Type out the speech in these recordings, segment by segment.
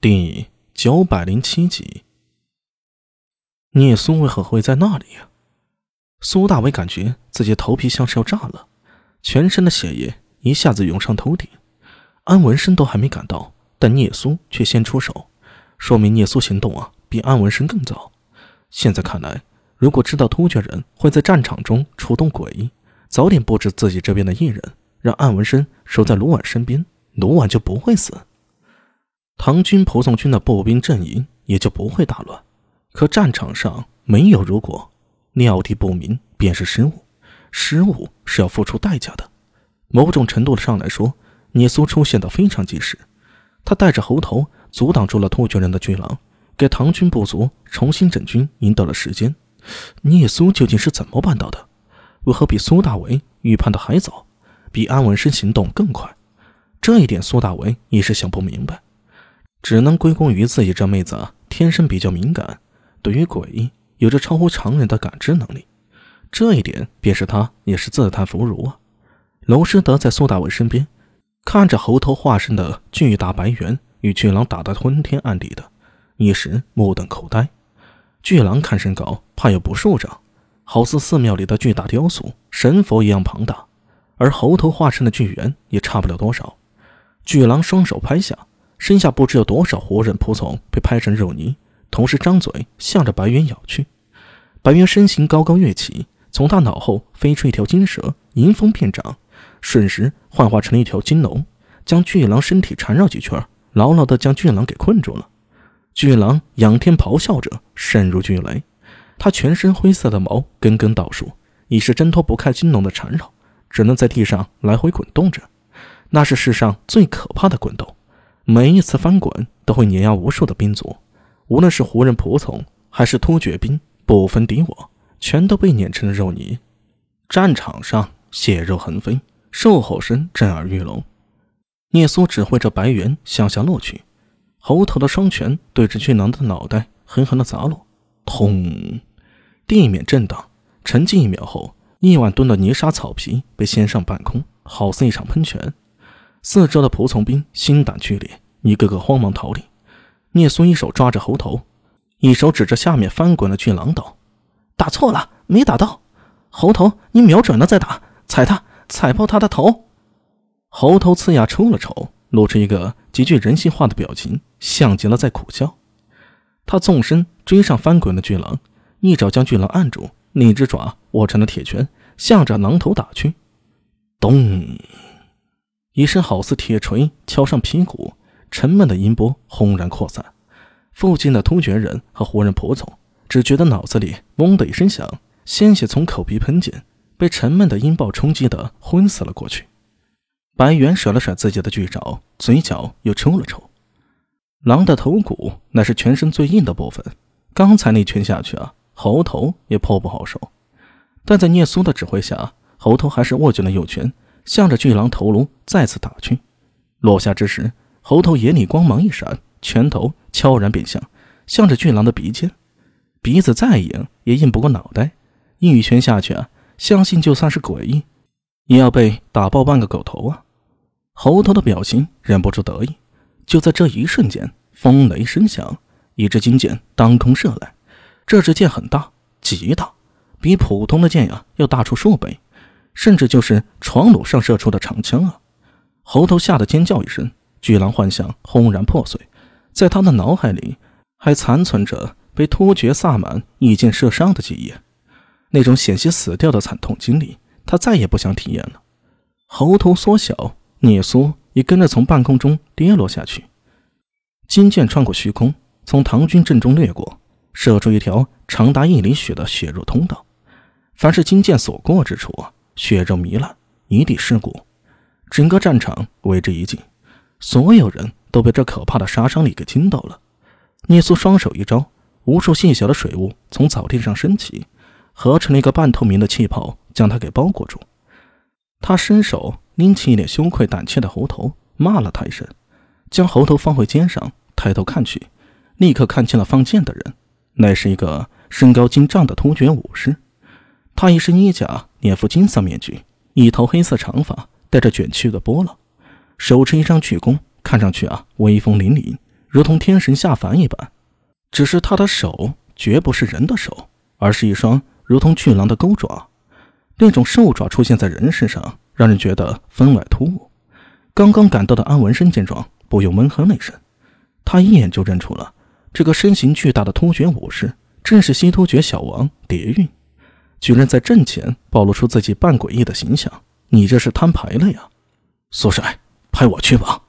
第九百零七集，聂苏为何会在那里呀？苏大伟感觉自己头皮像是要炸了，全身的血液一下子涌上头顶。安文生都还没赶到，但聂苏却先出手，说明聂苏行动啊比安文生更早。现在看来，如果知道突厥人会在战场中出动诡异，早点布置自己这边的艺人，让安文生守在卢婉身边，卢婉就不会死。唐军仆从军的步兵阵营也就不会大乱，可战场上没有如果，料敌不明便是失误，失误是要付出代价的。某种程度上来说，聂苏出现的非常及时，他带着猴头阻挡住了突厥人的巨狼，给唐军部族重新整军赢得了时间。聂苏究竟是怎么办到的？为何比苏大为预判的还早，比安文生行动更快？这一点苏大为也是想不明白。只能归功于自己这妹子天生比较敏感，对于鬼有着超乎常人的感知能力，这一点便是她也是自叹弗如啊。娄师德在苏大伟身边，看着猴头化身的巨大白猿与巨狼打得昏天暗地的，一时目瞪口呆。巨狼看身高，怕有不数丈，好似寺庙里的巨大雕塑，神佛一样庞大；而猴头化身的巨猿也差不了多少。巨狼双手拍下。身下不知有多少活人仆从被拍成肉泥，同时张嘴向着白猿咬去。白猿身形高高跃起，从他脑后飞出一条金蛇，迎风便长，瞬时幻化成了一条金龙，将巨狼身体缠绕几圈，牢牢地将巨狼给困住了。巨狼仰天咆哮着，声如巨雷。他全身灰色的毛根根倒竖，已是挣脱不开金龙的缠绕，只能在地上来回滚动着。那是世上最可怕的滚动。每一次翻滚都会碾压无数的兵卒，无论是胡人仆从还是突厥兵，不分敌我，全都被碾成了肉泥。战场上血肉横飞，兽吼声震耳欲聋。聂苏指挥着白猿向下落去，猴头的双拳对着巨狼的脑袋狠狠地砸落，通！地面震荡，沉寂一秒后，一万吨的泥沙草皮被掀上半空，好似一场喷泉。四周的仆从兵心胆俱裂，一个个慌忙逃离。聂苏一手抓着猴头，一手指着下面翻滚的巨狼道：“打错了，没打到。猴头，你瞄准了再打，踩他，踩爆他的头。”猴头呲牙抽了抽，露出一个极具人性化的表情，像极了在苦笑。他纵身追上翻滚的巨狼，一爪将巨狼按住，另一只爪握成了铁拳，向着狼头打去。咚！一声好似铁锤敲上皮骨，沉闷的音波轰然扩散。附近的突厥人和胡人仆从只觉得脑子里嗡的一声响，鲜血从口鼻喷溅，被沉闷的音爆冲击的昏死了过去。白猿甩了甩自己的巨爪，嘴角又抽了抽。狼的头骨乃是全身最硬的部分，刚才那拳下去啊，猴头也颇不好受。但在聂苏的指挥下，猴头还是握紧了右拳。向着巨狼头颅再次打去，落下之时，猴头眼里光芒一闪，拳头悄然变向，向着巨狼的鼻尖。鼻子再硬也硬不过脑袋，一拳下去啊，相信就算是诡异，也要被打爆半个狗头啊！猴头的表情忍不住得意。就在这一瞬间，风雷声响，一支金箭当空射来。这支箭很大，极大，比普通的箭呀要大出数倍。甚至就是床弩上射出的长枪啊！猴头吓得尖叫一声，巨狼幻象轰然破碎，在他的脑海里还残存着被突厥萨满一箭射伤的记忆，那种险些死掉的惨痛经历，他再也不想体验了。猴头缩小，聂苏也跟着从半空中跌落下去。金箭穿过虚空，从唐军阵中掠过，射出一条长达一里许的血肉通道。凡是金箭所过之处啊！血肉糜烂，一地尸骨，整个战场为之一静，所有人都被这可怕的杀伤力给惊到了。聂苏双手一招，无数细小的水雾从草地上升起，合成了一个半透明的气泡，将他给包裹住。他伸手拎起一脸羞愧胆怯的猴头，骂了他一声，将猴头放回肩上，抬头看去，立刻看清了放箭的人，那是一个身高近丈的突厥武士。他一身衣甲，脸覆金色面具，一头黑色长发，带着卷曲的波浪，手持一张巨弓，看上去啊威风凛凛，如同天神下凡一般。只是他的手绝不是人的手，而是一双如同巨狼的钩爪。那种兽爪出现在人身上，让人觉得分外突兀。刚刚赶到的安文生见状，不由闷哼了一声。他一眼就认出了这个身形巨大的突厥武士，正是西突厥小王蝶韵。居然在阵前暴露出自己半诡异的形象，你这是摊牌了呀？苏帅，派我去吧。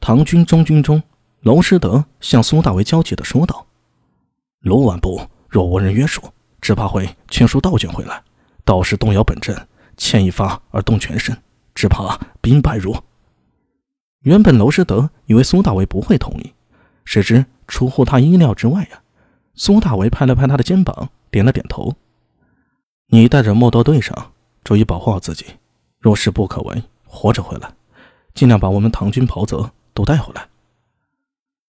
唐军中军中，娄师德向苏大为焦急地说道：“卢万部若无人约束，只怕会劝说道卷回来，到时动摇本阵，牵一发而动全身，只怕兵败如。”原本娄师德以为苏大为不会同意，谁知出乎他意料之外呀！苏大为拍了拍他的肩膀，点了点头。你带着莫多队上，注意保护好自己。若是不可为，活着回来，尽量把我们唐军袍泽都带回来。